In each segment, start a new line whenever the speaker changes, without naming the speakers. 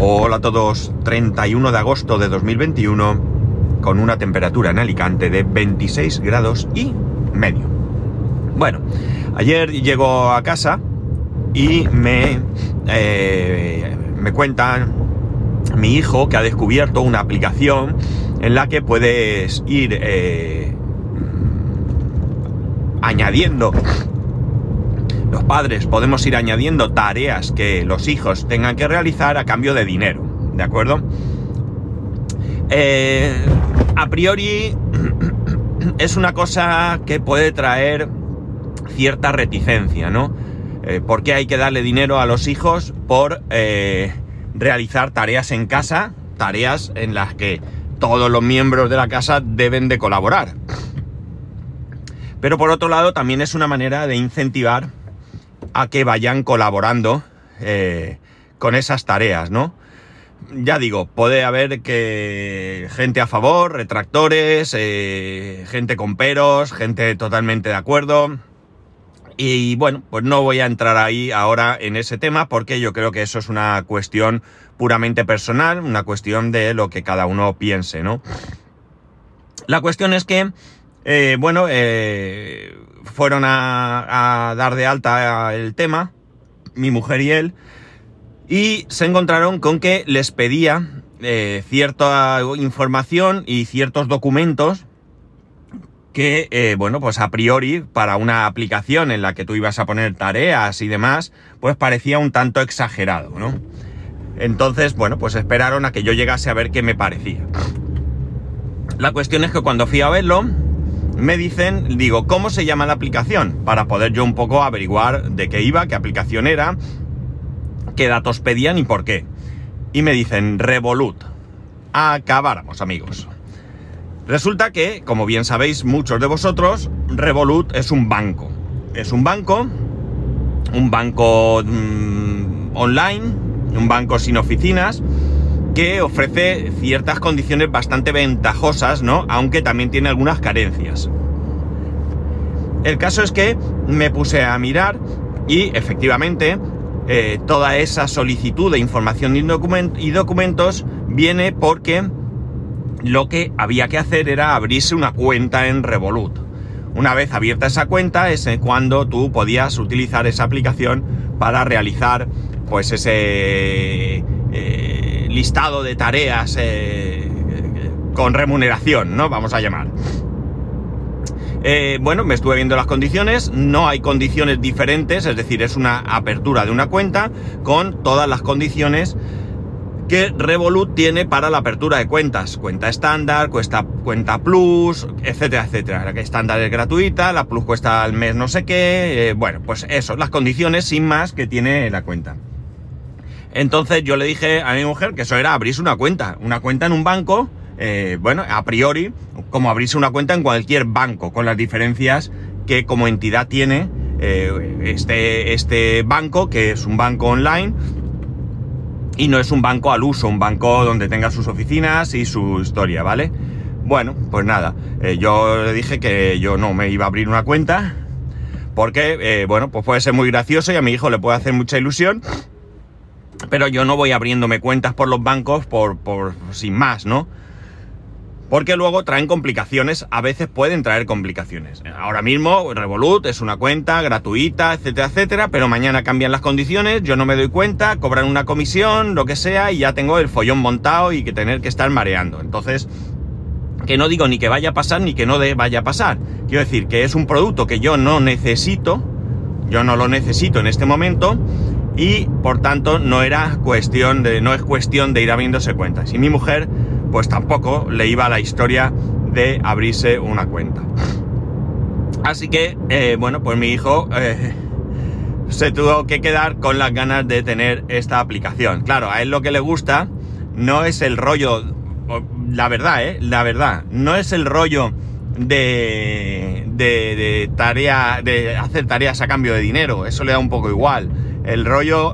Hola a todos, 31 de agosto de 2021 con una temperatura en Alicante de 26 grados y medio. Bueno, ayer llego a casa y me, eh, me cuentan mi hijo que ha descubierto una aplicación en la que puedes ir eh, añadiendo los padres podemos ir añadiendo tareas que los hijos tengan que realizar a cambio de dinero, ¿de acuerdo? Eh, a priori es una cosa que puede traer cierta reticencia, ¿no? Eh, ¿Por qué hay que darle dinero a los hijos por eh, realizar tareas en casa? Tareas en las que todos los miembros de la casa deben de colaborar. Pero por otro lado también es una manera de incentivar a que vayan colaborando eh, con esas tareas, ¿no? Ya digo, puede haber que gente a favor, retractores, eh, gente con peros, gente totalmente de acuerdo. Y bueno, pues no voy a entrar ahí ahora en ese tema porque yo creo que eso es una cuestión puramente personal, una cuestión de lo que cada uno piense, ¿no? La cuestión es que, eh, bueno, eh, fueron a, dar de alta el tema, mi mujer y él, y se encontraron con que les pedía eh, cierta información y ciertos documentos que, bueno, pues a priori para una aplicación en la que tú ibas a poner tareas y demás, pues parecía un tanto exagerado, ¿no? Entonces, bueno, pues esperaron a que yo llegase a ver qué me parecía. La cuestión es que cuando fui a verlo, me dicen, digo, ¿cómo se llama la aplicación? Para poder yo un poco averiguar de qué iba, qué aplicación era, qué datos pedían y por qué. Y me dicen, Revolut. Acabáramos, amigos. Resulta que, como bien sabéis muchos de vosotros, Revolut es un banco. Es un banco, un banco mm, online, un banco sin oficinas, que ofrece ciertas condiciones bastante ventajosas, ¿no? Aunque también tiene algunas carencias. El caso es que me puse a mirar y efectivamente eh, toda esa solicitud de información y documentos viene porque lo que había que hacer era abrirse una cuenta en Revolut. Una vez abierta esa cuenta es cuando tú podías utilizar esa aplicación para realizar pues ese eh, listado de tareas eh, con remuneración, ¿no? Vamos a llamar. Eh, bueno, me estuve viendo las condiciones, no hay condiciones diferentes, es decir, es una apertura de una cuenta con todas las condiciones que Revolut tiene para la apertura de cuentas. Cuenta estándar, cuesta, cuenta plus, etcétera, etcétera. La que estándar es gratuita, la plus cuesta al mes no sé qué. Eh, bueno, pues eso, las condiciones sin más que tiene la cuenta. Entonces yo le dije a mi mujer que eso era abrirse una cuenta, una cuenta en un banco, eh, bueno, a priori, como abrirse una cuenta en cualquier banco, con las diferencias que como entidad tiene eh, este, este banco, que es un banco online, y no es un banco al uso, un banco donde tenga sus oficinas y su historia, ¿vale? Bueno, pues nada, eh, yo le dije que yo no me iba a abrir una cuenta, porque, bueno, pues puede ser muy gracioso y a mi hijo le puede hacer mucha ilusión, pero yo no voy abriéndome cuentas por los bancos por, por sin más, ¿no? Porque luego traen complicaciones, a veces pueden traer complicaciones. Ahora mismo Revolut es una cuenta gratuita, etcétera, etcétera, pero mañana cambian las condiciones, yo no me doy cuenta, cobran una comisión, lo que sea, y ya tengo el follón montado y que tener que estar mareando. Entonces, que no digo ni que vaya a pasar ni que no vaya a pasar. Quiero decir que es un producto que yo no necesito, yo no lo necesito en este momento, y por tanto no era cuestión de, no es cuestión de ir abriéndose cuentas. Y mi mujer, pues tampoco le iba a la historia de abrirse una cuenta. Así que, eh, bueno, pues mi hijo eh, se tuvo que quedar con las ganas de tener esta aplicación. Claro, a él lo que le gusta no es el rollo, la verdad, ¿eh? La verdad, no es el rollo de, de, de tarea, de hacer tareas a cambio de dinero, eso le da un poco igual el rollo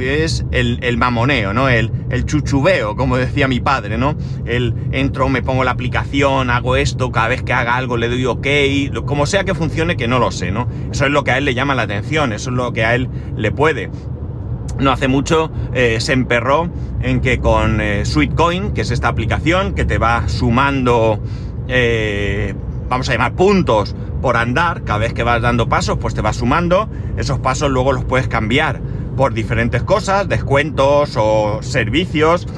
es el, mamoneo, ¿no? El, el, chuchubeo, como decía mi padre, ¿no? El entro, me pongo la aplicación, hago esto, cada vez que haga algo le doy ok, como sea que funcione, que no lo sé, ¿no? Eso es lo que a él le llama la atención, eso es lo que a él le puede. no hace mucho eh, se emperró en que con eh, Sweetcoin, que es esta aplicación que te va sumando, eh, vamos a llamar puntos por andar, cada vez que vas dando pasos, pues te va sumando, esos pasos luego los puedes cambiar por diferentes cosas, descuentos o servicios.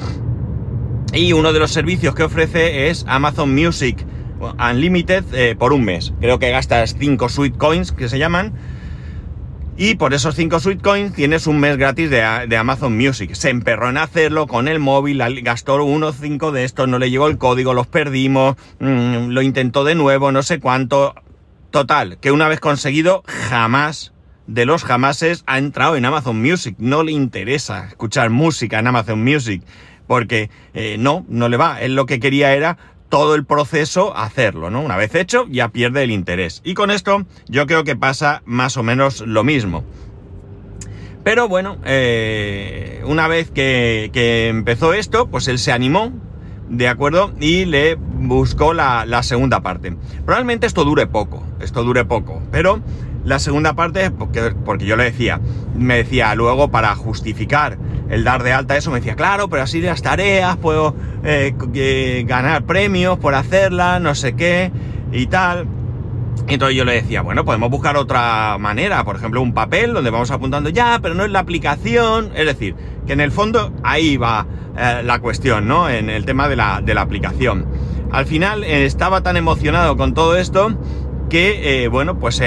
Y uno de los servicios que ofrece es Amazon Music Unlimited por un mes. Creo que gastas 5 Sweetcoins que se llaman y por esos 5 Sweetcoins tienes un mes gratis de, Amazon Music. Se emperró en hacerlo con el móvil, gastó unos 5 de estos, no le llegó el código, los perdimos, mm, lo intentó de nuevo, no sé cuánto. Total, que una vez conseguido, jamás de los jamases ha entrado en Amazon Music. No le interesa escuchar música en Amazon Music. Porque eh, no, no le va. Él lo que quería era todo el proceso hacerlo, ¿no? Una vez hecho, ya pierde el interés. Y con esto yo creo que pasa más o menos lo mismo. Pero bueno, eh, una vez que, empezó esto, pues él se animó, ¿de acuerdo? Y le buscó la, segunda parte. Probablemente esto dure poco, esto dure poco, pero la segunda parte, porque, porque yo le decía, me decía luego para justificar el dar de alta eso, me decía, claro, pero así las tareas puedo eh, ganar premios por hacerla, no sé qué y tal. Entonces yo le decía, bueno, podemos buscar otra manera, por ejemplo, un papel donde vamos apuntando ya, pero no es la aplicación. Es decir, que en el fondo ahí va eh, la cuestión, ¿no? En el tema de la, de la aplicación. Al final eh, estaba tan emocionado con todo esto que, bueno, pues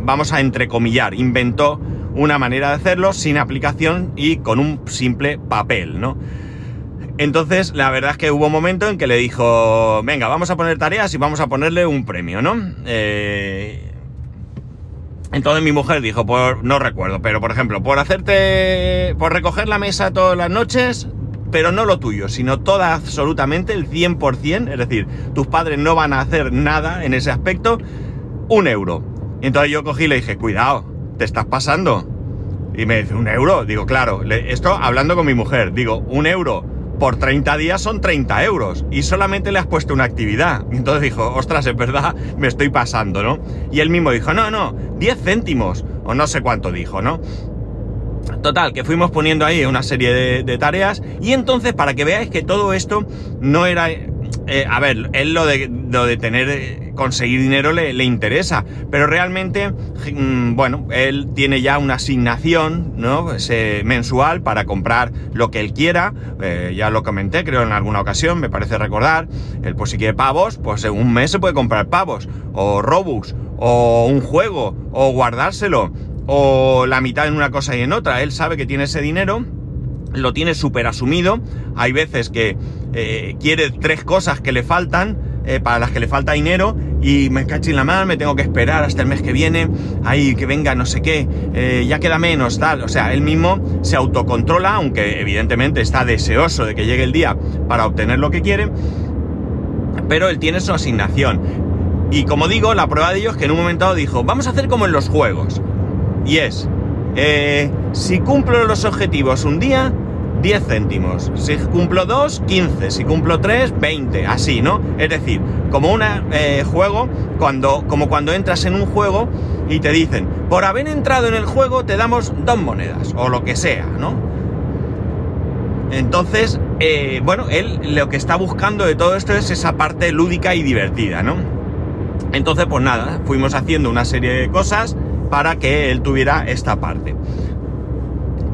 vamos a entrecomillar, inventó una manera de hacerlo sin aplicación y con un simple papel, ¿no? Entonces, la verdad es que hubo un momento en que le dijo, venga, vamos a poner tareas y vamos a ponerle un premio, ¿no? Eh, entonces mi mujer dijo, por, no recuerdo, pero por ejemplo, por hacerte, por recoger la mesa todas las noches, pero no lo tuyo, sino toda absolutamente el 100%, es decir, tus padres no van a hacer nada en ese aspecto, un euro. entonces yo cogí y le dije, cuidado, te estás pasando. Y me dice, ¿un euro? Digo, claro, esto hablando con mi mujer, digo, un euro por 30 días son 30 euros y solamente le has puesto una actividad. Y entonces dijo, ostras, es verdad, me estoy pasando, ¿no? Y él mismo dijo, no, no, 10 céntimos, o no sé cuánto dijo, ¿no? Total, que fuimos poniendo ahí una serie de, de tareas y entonces para que veáis que todo esto no era eh, a ver, él lo de, de tener, eh, conseguir dinero le, interesa, pero realmente, mm, bueno, él tiene ya una asignación, ¿no? mensual para comprar lo que él quiera, eh, ya lo comenté, creo en alguna ocasión, me parece recordar, él pues si quiere pavos, pues en un mes se puede comprar pavos, o Robux, o un juego, o guardárselo, o la mitad en una cosa y en otra, él sabe que tiene ese dinero, lo tiene súper asumido. Hay veces que eh, quiere tres cosas que le faltan, eh, para las que le falta dinero, y me cacho en la mano, me tengo que esperar hasta el mes que viene, ahí que venga no sé qué, eh, ya queda menos, tal. O sea, él mismo se autocontrola, aunque evidentemente está deseoso de que llegue el día para obtener lo que quiere, pero él tiene su asignación. Y como digo, la prueba de ello es que en un momento dado dijo, vamos a hacer como en los juegos. Y es, si cumplo los objetivos un día, 10 céntimos. Si cumplo 2, 15. Si cumplo 3, 20. Así, ¿no? Es decir, como un eh, juego, cuando, como cuando entras en un juego y te dicen, por haber entrado en el juego te damos dos monedas, o lo que sea, ¿no? Entonces, eh, bueno, él lo que está buscando de todo esto es esa parte lúdica y divertida, ¿no? Entonces, pues nada, fuimos haciendo una serie de cosas para que él tuviera esta parte.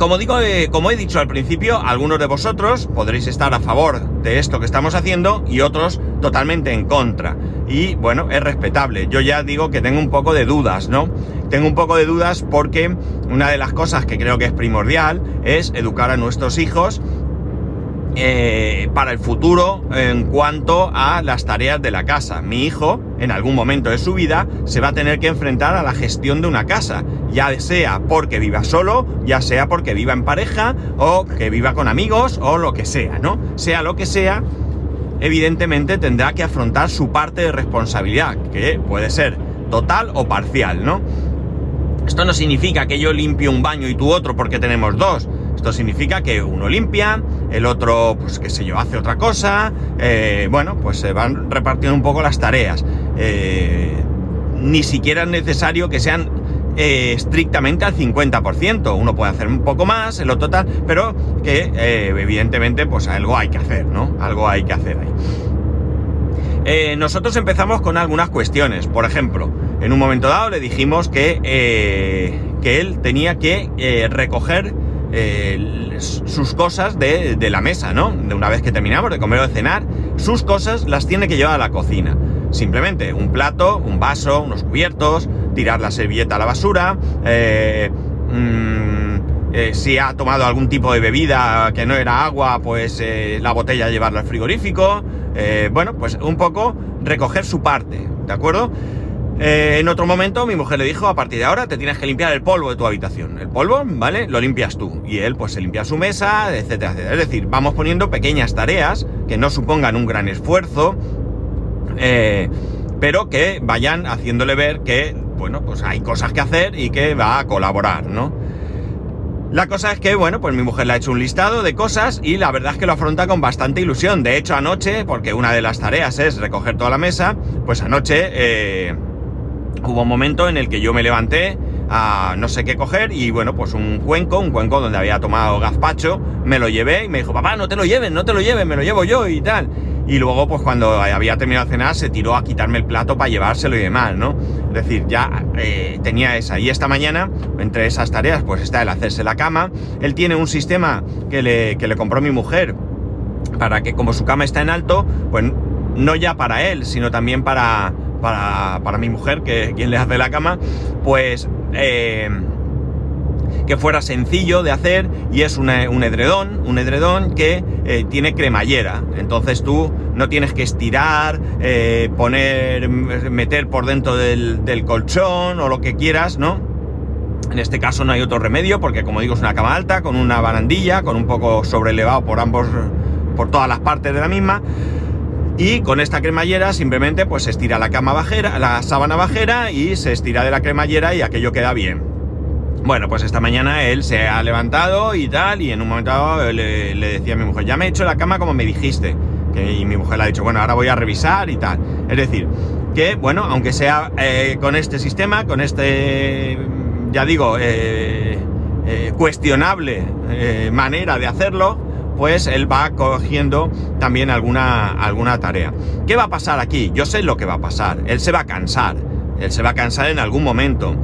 Eh, como he dicho al principio, algunos de vosotros podréis estar a favor de esto que estamos haciendo y otros totalmente en contra. Y bueno, es respetable. Yo ya digo que tengo un poco de dudas, ¿no? Tengo un poco de dudas porque una de las cosas que creo que es primordial es educar a nuestros hijos eh, para el futuro en cuanto a las tareas de la casa. Mi hijo, en algún momento de su vida, se va a tener que enfrentar a la gestión de una casa, ya sea porque viva solo, ya sea porque viva en pareja, o que viva con amigos, o lo que sea, ¿no? Sea lo que sea, evidentemente tendrá que afrontar su parte de responsabilidad, que puede ser total o parcial, ¿no? Esto no significa que yo limpie un baño y tú otro porque tenemos dos. Esto significa que uno limpia, el otro, pues qué sé yo, hace otra cosa. Eh, bueno, pues se van repartiendo un poco las tareas. Eh, ni siquiera es necesario que sean eh, estrictamente al 50%. Uno puede hacer un poco más, el otro tal, pero que evidentemente pues algo hay que hacer, ¿no? Algo hay que hacer ahí. Nosotros empezamos con algunas cuestiones. Por ejemplo, en un momento dado le dijimos que, que él tenía que recoger sus cosas de, de, la mesa, ¿no? De una vez que terminamos de comer o de cenar, sus cosas las tiene que llevar a la cocina. Simplemente un plato, un vaso, unos cubiertos, tirar la servilleta a la basura, eh, mm, eh, si ha tomado algún tipo de bebida que no era agua, pues eh, la botella llevarla al frigorífico, bueno, pues un poco recoger su parte, ¿de acuerdo? En otro momento mi mujer le dijo, a partir de ahora te tienes que limpiar el polvo de tu habitación. El polvo, ¿vale? Lo limpias tú. Y él pues se limpia su mesa, etcétera, etcétera. Es decir, vamos poniendo pequeñas tareas que no supongan un gran esfuerzo, pero que vayan haciéndole ver que bueno, pues hay cosas que hacer y que va a colaborar, ¿no? La cosa es que, bueno, pues mi mujer le ha hecho un listado de cosas y la verdad es que lo afronta con bastante ilusión. De hecho, anoche, porque una de las tareas es recoger toda la mesa, pues anoche eh, hubo un momento en el que yo me levanté a no sé qué coger y bueno, pues un cuenco, un cuenco donde había tomado gazpacho, me lo llevé y me dijo, papá, no te lo lleves, no te lo lleves, me lo llevo yo y tal. Y luego, pues cuando había terminado de cenar, se tiró a quitarme el plato para llevárselo y demás, ¿no? Es decir, ya eh, tenía esa. Y esta mañana, entre esas tareas, pues está el hacerse la cama. Él tiene un sistema que le, que le compró mi mujer para que, como su cama está en alto, pues no ya para él, sino también para, para, para mi mujer, que quien le hace la cama, pues... Eh, que fuera sencillo de hacer y es un edredón, un edredón que eh, tiene cremallera. Entonces tú no tienes que estirar, eh, poner, meter por dentro del, del colchón o lo que quieras, ¿no? En este caso no hay otro remedio porque como digo es una cama alta con una barandilla, con un poco sobrelevado por ambos, por todas las partes de la misma. Y con esta cremallera simplemente pues se estira la cama bajera, la sábana bajera y se estira de la cremallera y aquello queda bien. Bueno, pues esta mañana él se ha levantado y tal, y en un momento le, decía a mi mujer, ya me he hecho la cama como me dijiste. y mi mujer le ha dicho, bueno, ahora voy a revisar y tal. Es decir, que bueno, aunque sea eh, con este sistema, con este, ya digo, eh, eh, cuestionable manera de hacerlo, pues él va cogiendo también alguna, alguna tarea. ¿Qué va a pasar aquí? Yo sé lo que va a pasar. Él se va a cansar. Él se va a cansar en algún momento.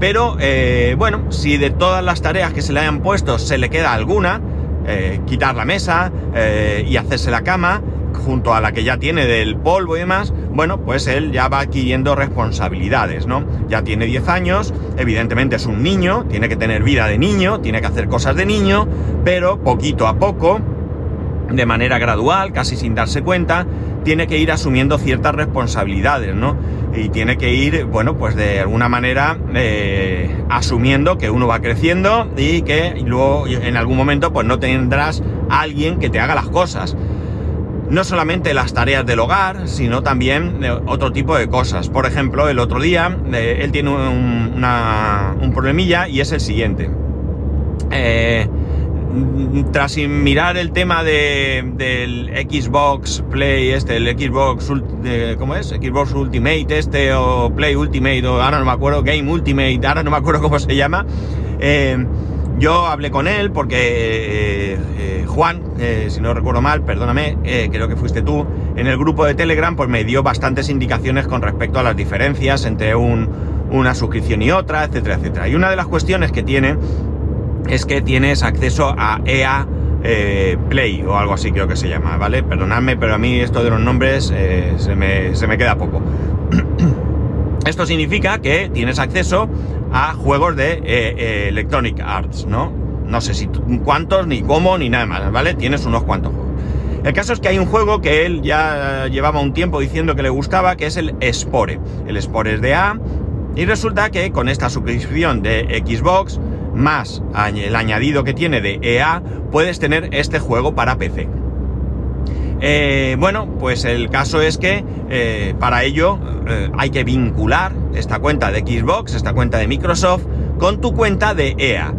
Pero eh, bueno, si de todas las tareas que se le hayan puesto se le queda alguna, eh, quitar la mesa eh, y hacerse la cama, junto a la que ya tiene del polvo y demás, bueno, pues él ya va adquiriendo responsabilidades, ¿no? Ya tiene 10 años, evidentemente es un niño, tiene que tener vida de niño, tiene que hacer cosas de niño, pero poquito a poco, de manera gradual, casi sin darse cuenta, tiene que ir asumiendo ciertas responsabilidades, ¿no? Y tiene que ir, bueno, pues de alguna manera eh, asumiendo que uno va creciendo y que luego en algún momento pues no tendrás a alguien que te haga las cosas. No solamente las tareas del hogar, sino también otro tipo de cosas. Por ejemplo, el otro día eh, él tiene un, un problemilla y es el siguiente. Eh, tras mirar el tema de, del Xbox Play, este, el Xbox, ¿cómo es? Xbox Ultimate, este, o Play Ultimate, o ahora no me acuerdo, Game Ultimate, ahora no me acuerdo cómo se llama. Eh, yo hablé con él porque eh, eh, Juan, si no recuerdo mal, perdóname, creo que fuiste tú, en el grupo de Telegram, pues me dio bastantes indicaciones con respecto a las diferencias entre un, una suscripción y otra, etcétera, etcétera. Y una de las cuestiones que tiene es que tienes acceso a EA eh, Play o algo así creo que se llama, ¿vale? Perdonadme, pero a mí esto de los nombres eh, se, me, queda poco. esto significa que tienes acceso a juegos de eh, Electronic Arts, ¿no? No sé si cuántos, ni cómo, ni nada más, ¿vale? Tienes unos cuantos juegos. El caso es que hay un juego que él ya llevaba un tiempo diciendo que le gustaba, que es el Spore. El Spore es de A, y resulta que con esta suscripción de Xbox, más el añadido que tiene de EA, puedes tener este juego para PC. Eh, bueno, pues el caso es que eh, para ello eh, hay que vincular esta cuenta de Xbox, esta cuenta de Microsoft, con tu cuenta de EA.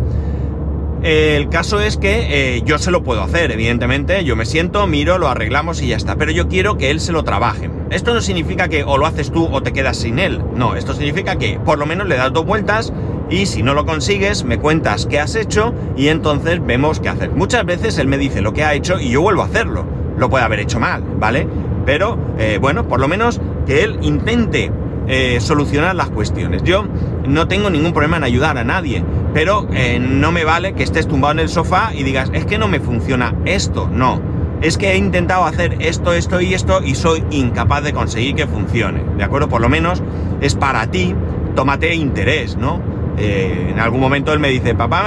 El caso es que yo se lo puedo hacer, evidentemente, yo me siento, miro, lo arreglamos y ya está, pero yo quiero que él se lo trabaje. Esto no significa que o lo haces tú o te quedas sin él, no, esto significa que por lo menos le das dos vueltas y si no lo consigues, me cuentas qué has hecho y entonces vemos qué hacer. Muchas veces él me dice lo que ha hecho y yo vuelvo a hacerlo. Lo puede haber hecho mal, ¿vale? Pero, eh, bueno, por lo menos que él intente eh, solucionar las cuestiones. Yo no tengo ningún problema en ayudar a nadie, pero eh, no me vale que estés tumbado en el sofá y digas, es que no me funciona esto, no. Es que he intentado hacer esto, esto y esto y soy incapaz de conseguir que funcione. ¿De acuerdo? Por lo menos es para ti, tómate interés, ¿no? Eh, en algún momento él me dice, papá,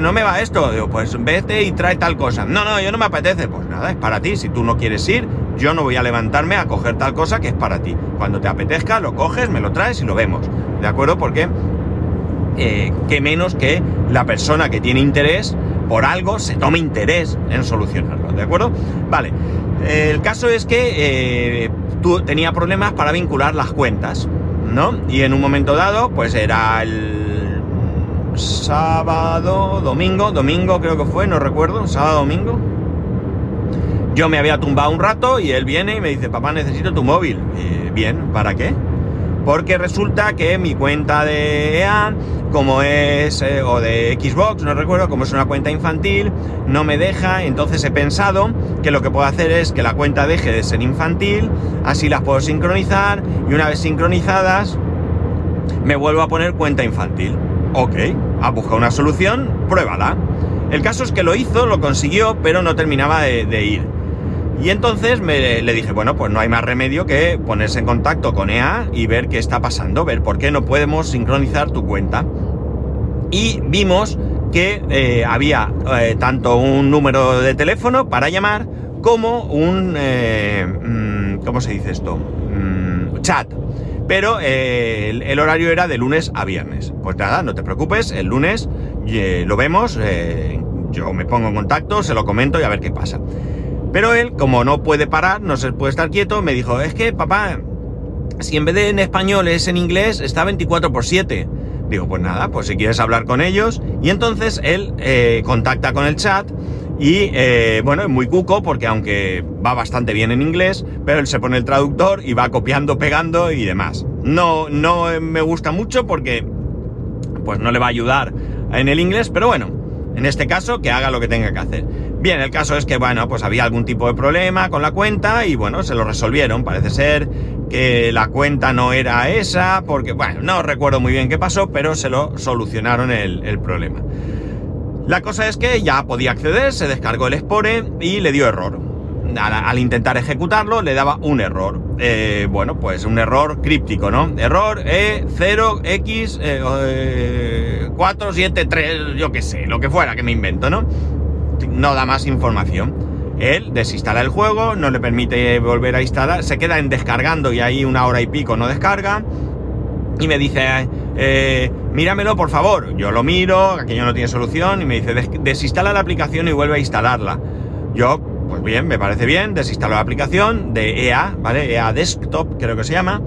no me va esto. Digo, pues vete y trae tal cosa. No, no, yo no me apetece. Pues nada, es para ti. Si tú no quieres ir, yo no voy a levantarme a coger tal cosa que es para ti. Cuando te apetezca, lo coges, me lo traes y lo vemos. ¿De acuerdo? Porque, eh, qué menos que la persona que tiene interés por algo se tome interés en solucionarlo. ¿De acuerdo? Vale. El caso es que eh, tú tenía problemas para vincular las cuentas. ¿no? Y en un momento dado, pues era el sábado, domingo, domingo creo que fue, no recuerdo, sábado, domingo. Yo me había tumbado un rato y él viene y me dice, papá, necesito tu móvil. bien, ¿para qué? Porque resulta que mi cuenta de EA, como es, eh, o de Xbox, no recuerdo, como es una cuenta infantil, no me deja, entonces he pensado que lo que puedo hacer es que la cuenta deje de ser infantil, así las puedo sincronizar, y una vez sincronizadas, me vuelvo a poner cuenta infantil. Ok, ha una solución, pruébala. El caso es que lo hizo, lo consiguió, pero no terminaba de ir. Y entonces me, le dije, bueno, pues no hay más remedio que ponerse en contacto con EA y ver qué está pasando, ver por qué no podemos sincronizar tu cuenta. Y vimos que eh, había eh, tanto un número de teléfono para llamar como un... Eh, mm, ¿Cómo se dice esto? Mm, chat. Pero el, el, horario era de lunes a viernes. Pues nada, no te preocupes, el lunes lo vemos, yo me pongo en contacto, se lo comento y a ver qué pasa. Pero él, como no puede parar, no se puede estar quieto, me dijo, es que papá, si en vez de en español es en inglés, está 24 por 7. Digo, pues nada, pues si quieres hablar con ellos. Y entonces él eh, contacta con el chat y eh, bueno, es muy cuco porque aunque va bastante bien en inglés, pero él se pone el traductor y va copiando, pegando y demás. No, no me gusta mucho porque pues no le va a ayudar en el inglés, pero bueno, en este caso que haga lo que tenga que hacer. Bien, el caso es que, bueno, pues había algún tipo de problema con la cuenta y bueno, se lo resolvieron. Parece ser que la cuenta no era esa, porque, bueno, no recuerdo muy bien qué pasó, pero se lo solucionaron el, problema. La cosa es que ya podía acceder, se descargó el Spore y le dio error. Al, intentar ejecutarlo le daba un error. Eh, bueno, pues un error críptico, ¿no? Error E0X473, eh, yo qué sé, lo que fuera que me invento, ¿no? no da más información. Él desinstala el juego, no le permite volver a instalar, se queda en descargando y ahí una hora y pico no descarga. Y me dice, eh, míramelo por favor. Yo lo miro, aquello no tiene solución, y me dice, desinstala la aplicación y vuelve a instalarla. Yo, pues bien, me parece bien, desinstalo la aplicación de EA, ¿vale? EA Desktop, creo que se llama.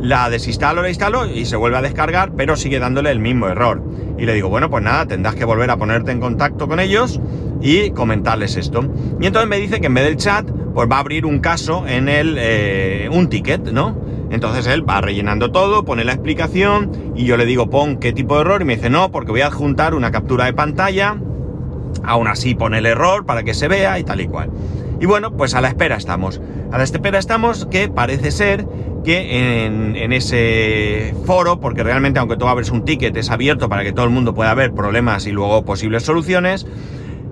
La desinstalo, la instalo y se vuelve a descargar, pero sigue dándole el mismo error. Y le digo, bueno, pues nada, tendrás que volver a ponerte en contacto con ellos y comentarles esto. Y entonces me dice que en vez del chat, pues va a abrir un caso en el, eh, un ticket, ¿no? Entonces él va rellenando todo, pone la explicación y yo le digo pon qué tipo de error y me dice no, porque voy a adjuntar una captura de pantalla, aún así pone el error para que se vea y tal y cual. Y bueno, pues a la espera estamos. A la espera estamos que parece ser que en, ese foro, porque realmente aunque tú abres un ticket es abierto para que todo el mundo pueda ver problemas y luego posibles soluciones,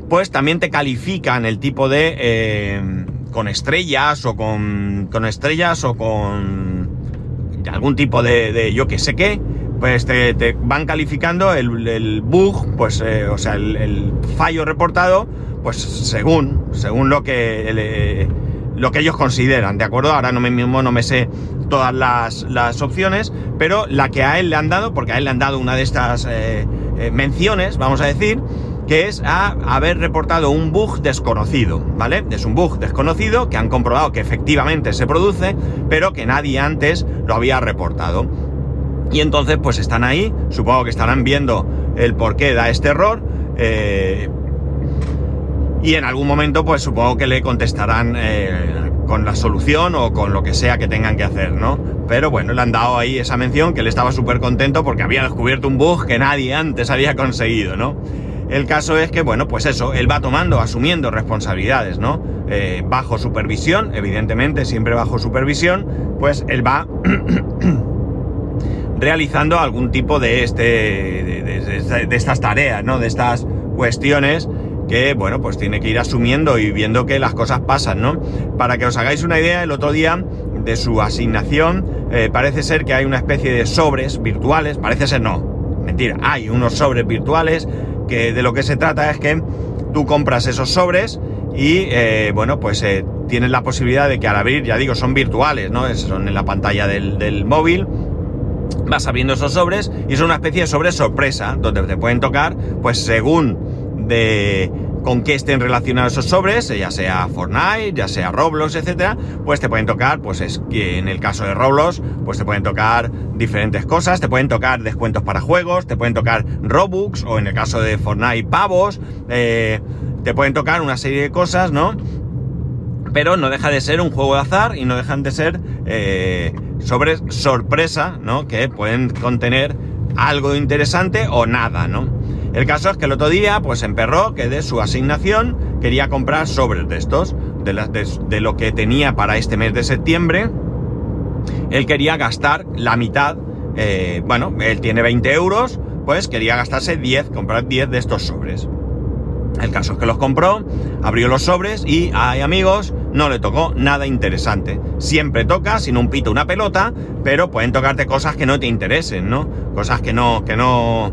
pues también te califican el tipo de... Eh, con estrellas o con, con estrellas o con algún tipo de, yo que sé qué, pues te, van calificando el, bug, pues, eh, o sea, el, fallo reportado, pues según, según lo que, lo que ellos consideran, ¿de acuerdo? Ahora no me mismo no me sé todas las, las, opciones, pero la que a él le han dado, porque a él le han dado una de estas eh, menciones, vamos a decir, que es a haber reportado un bug desconocido, ¿vale? Es un bug desconocido que han comprobado que efectivamente se produce, pero que nadie antes lo había reportado. Y entonces pues están ahí, supongo que estarán viendo el por qué da este error. Eh, y en algún momento pues supongo que le contestarán eh, con la solución o con lo que sea que tengan que hacer, ¿no? Pero bueno, le han dado ahí esa mención que él estaba súper contento porque había descubierto un bug que nadie antes había conseguido, ¿no? El caso es que, bueno, pues eso, él va tomando, asumiendo responsabilidades, ¿no? Eh, bajo supervisión, evidentemente, siempre bajo supervisión, pues él va realizando algún tipo de, este, de, estas tareas, ¿no? De estas cuestiones que, bueno, pues tiene que ir asumiendo y viendo que las cosas pasan, ¿no? Para que os hagáis una idea, el otro día de su asignación, eh, parece ser que hay una especie de sobres virtuales, parece ser no, mentira, hay unos sobres virtuales que de lo que se trata es que tú compras esos sobres y eh, bueno, pues eh, tienes la posibilidad de que al abrir, ya digo, son virtuales, ¿no? Son en la pantalla del, móvil. Vas abriendo esos sobres y son una especie de sobre sorpresa, donde te pueden tocar, pues según de con qué estén relacionados esos sobres, ya sea Fortnite, ya sea Roblox, etcétera, pues te pueden tocar, pues es que en el caso de Roblox, pues te pueden tocar diferentes cosas, te pueden tocar descuentos para juegos, te pueden tocar Robux, o en el caso de Fortnite, pavos, eh, te pueden tocar una serie de cosas, ¿no? Pero no deja de ser un juego de azar y no dejan de ser eh, sobres sorpresa, ¿no? Que pueden contener algo interesante o nada, ¿no? El caso es que el otro día, pues emperró que de su asignación quería comprar sobres de estos, de, lo que tenía para este mes de septiembre. Él quería gastar la mitad, eh, bueno, él tiene 20 euros, pues quería gastarse 10, comprar 10 de estos sobres. El caso es que los compró, abrió los sobres y, ay amigos, no le tocó nada interesante. Siempre toca, sin un pito, una pelota, pero pueden tocarte cosas que no te interesen, ¿no? Cosas que no, que no,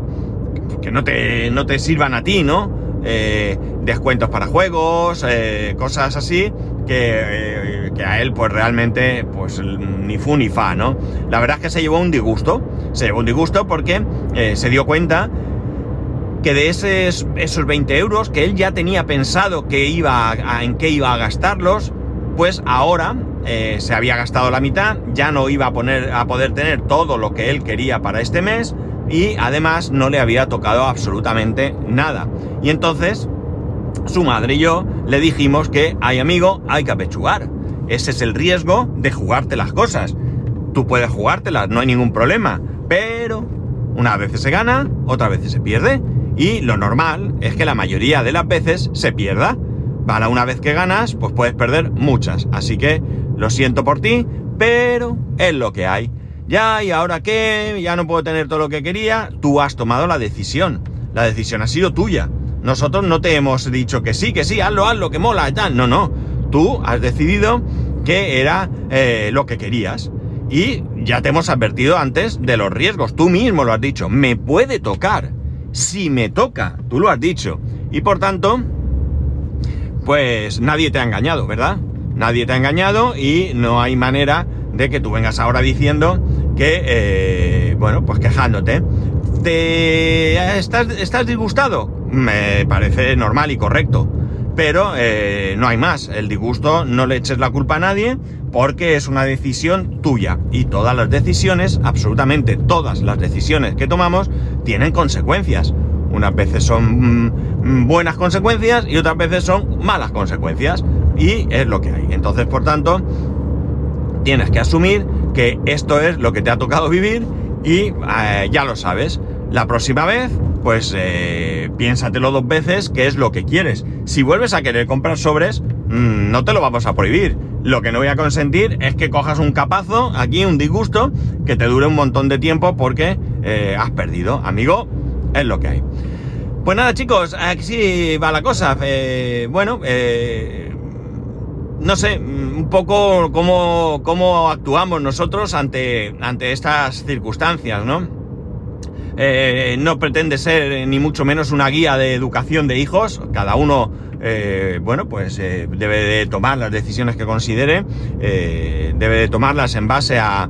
que no te, no te sirvan a ti, ¿no? Eh, descuentos para juegos, eh, cosas así, que, que, a él pues realmente pues ni fu ni fa, ¿no? La verdad es que se llevó un disgusto, se llevó un disgusto porque eh, se dio cuenta que de esos, esos 20 euros que él ya tenía pensado que iba en qué iba a gastarlos, pues ahora se había gastado la mitad, ya no iba a, poner, a poder tener todo lo que él quería para este mes, y además no le había tocado absolutamente nada. Y entonces su madre y yo le dijimos que, hay amigo, hay que apechugar. Ese es el riesgo de jugarte las cosas. Tú puedes jugártelas, no hay ningún problema, pero una vez se gana, otra vez se pierde. Y lo normal es que la mayoría de las veces se pierda. Para una vez que ganas, pues puedes perder muchas. Así que lo siento por ti, pero es lo que hay ya, ¿y ahora qué? Ya no puedo tener todo lo que quería. Tú has tomado la decisión. La decisión ha sido tuya. Nosotros no te hemos dicho que sí, que sí, hazlo, hazlo, que mola y tal. No, no. Tú has decidido que era eh, lo que querías. Y ya te hemos advertido antes de los riesgos. Tú mismo lo has dicho. Me puede tocar. Si me toca, tú lo has dicho. Y por tanto, pues nadie te ha engañado, ¿verdad? Nadie te ha engañado y no hay manera de que tú vengas ahora diciendo que, eh, bueno, pues quejándote. ¿Te estás, estás disgustado? Me parece normal y correcto. Pero eh, no hay más. El disgusto no le eches la culpa a nadie porque es una decisión tuya. Y todas las decisiones, absolutamente todas las decisiones que tomamos, tienen consecuencias. Unas veces son mm, buenas consecuencias y otras veces son malas consecuencias. Y es lo que hay. Entonces, por tanto, tienes que asumir que esto es lo que te ha tocado vivir y eh, ya lo sabes. La próxima vez, pues eh, piénsatelo dos veces qué es lo que quieres. Si vuelves a querer comprar sobres, mm, no te lo vamos a prohibir. Lo que no voy a consentir es que cojas un capazo, aquí un disgusto, que te dure un montón de tiempo porque eh, has perdido. Amigo, es lo que hay. Pues nada chicos, aquí va la cosa. bueno, no sé, un poco cómo, cómo actuamos nosotros ante, ante estas circunstancias, ¿no? Eh, no pretende ser ni mucho menos una guía de educación de hijos, cada uno, eh, bueno, pues eh, debe de tomar las decisiones que considere, debe de tomarlas en base a,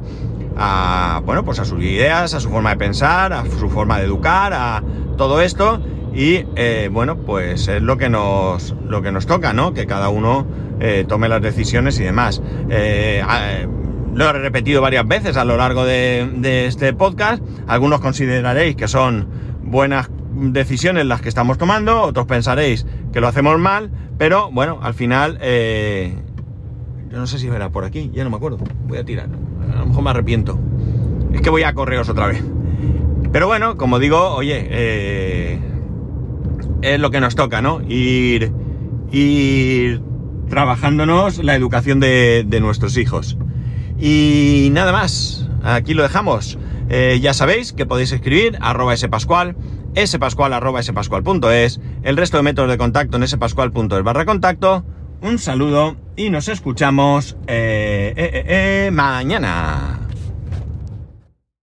a, bueno, pues a sus ideas, a su forma de pensar, a su forma de educar, a todo esto, y bueno, pues es lo que nos, lo que nos toca, ¿no? Que cada uno eh, tome las decisiones y demás. Eh, lo he repetido varias veces a lo largo de, este podcast. Algunos consideraréis que son buenas decisiones las que estamos tomando, otros pensaréis que lo hacemos mal, pero bueno, al final, eh, Yo no sé si verá por aquí, ya no me acuerdo. Voy a tirar. A lo mejor me arrepiento. Es que voy a correos otra vez. Pero bueno, como digo, oye, eh, es lo que nos toca, ¿no? Ir, ir trabajándonos la educación de, de nuestros hijos. Y nada más, aquí lo dejamos. Eh, ya sabéis que podéis escribir arroba spascual, spascual arroba spascual.es, el resto de métodos de contacto en spascual.es barra contacto. Un saludo y nos escuchamos eh, eh, mañana.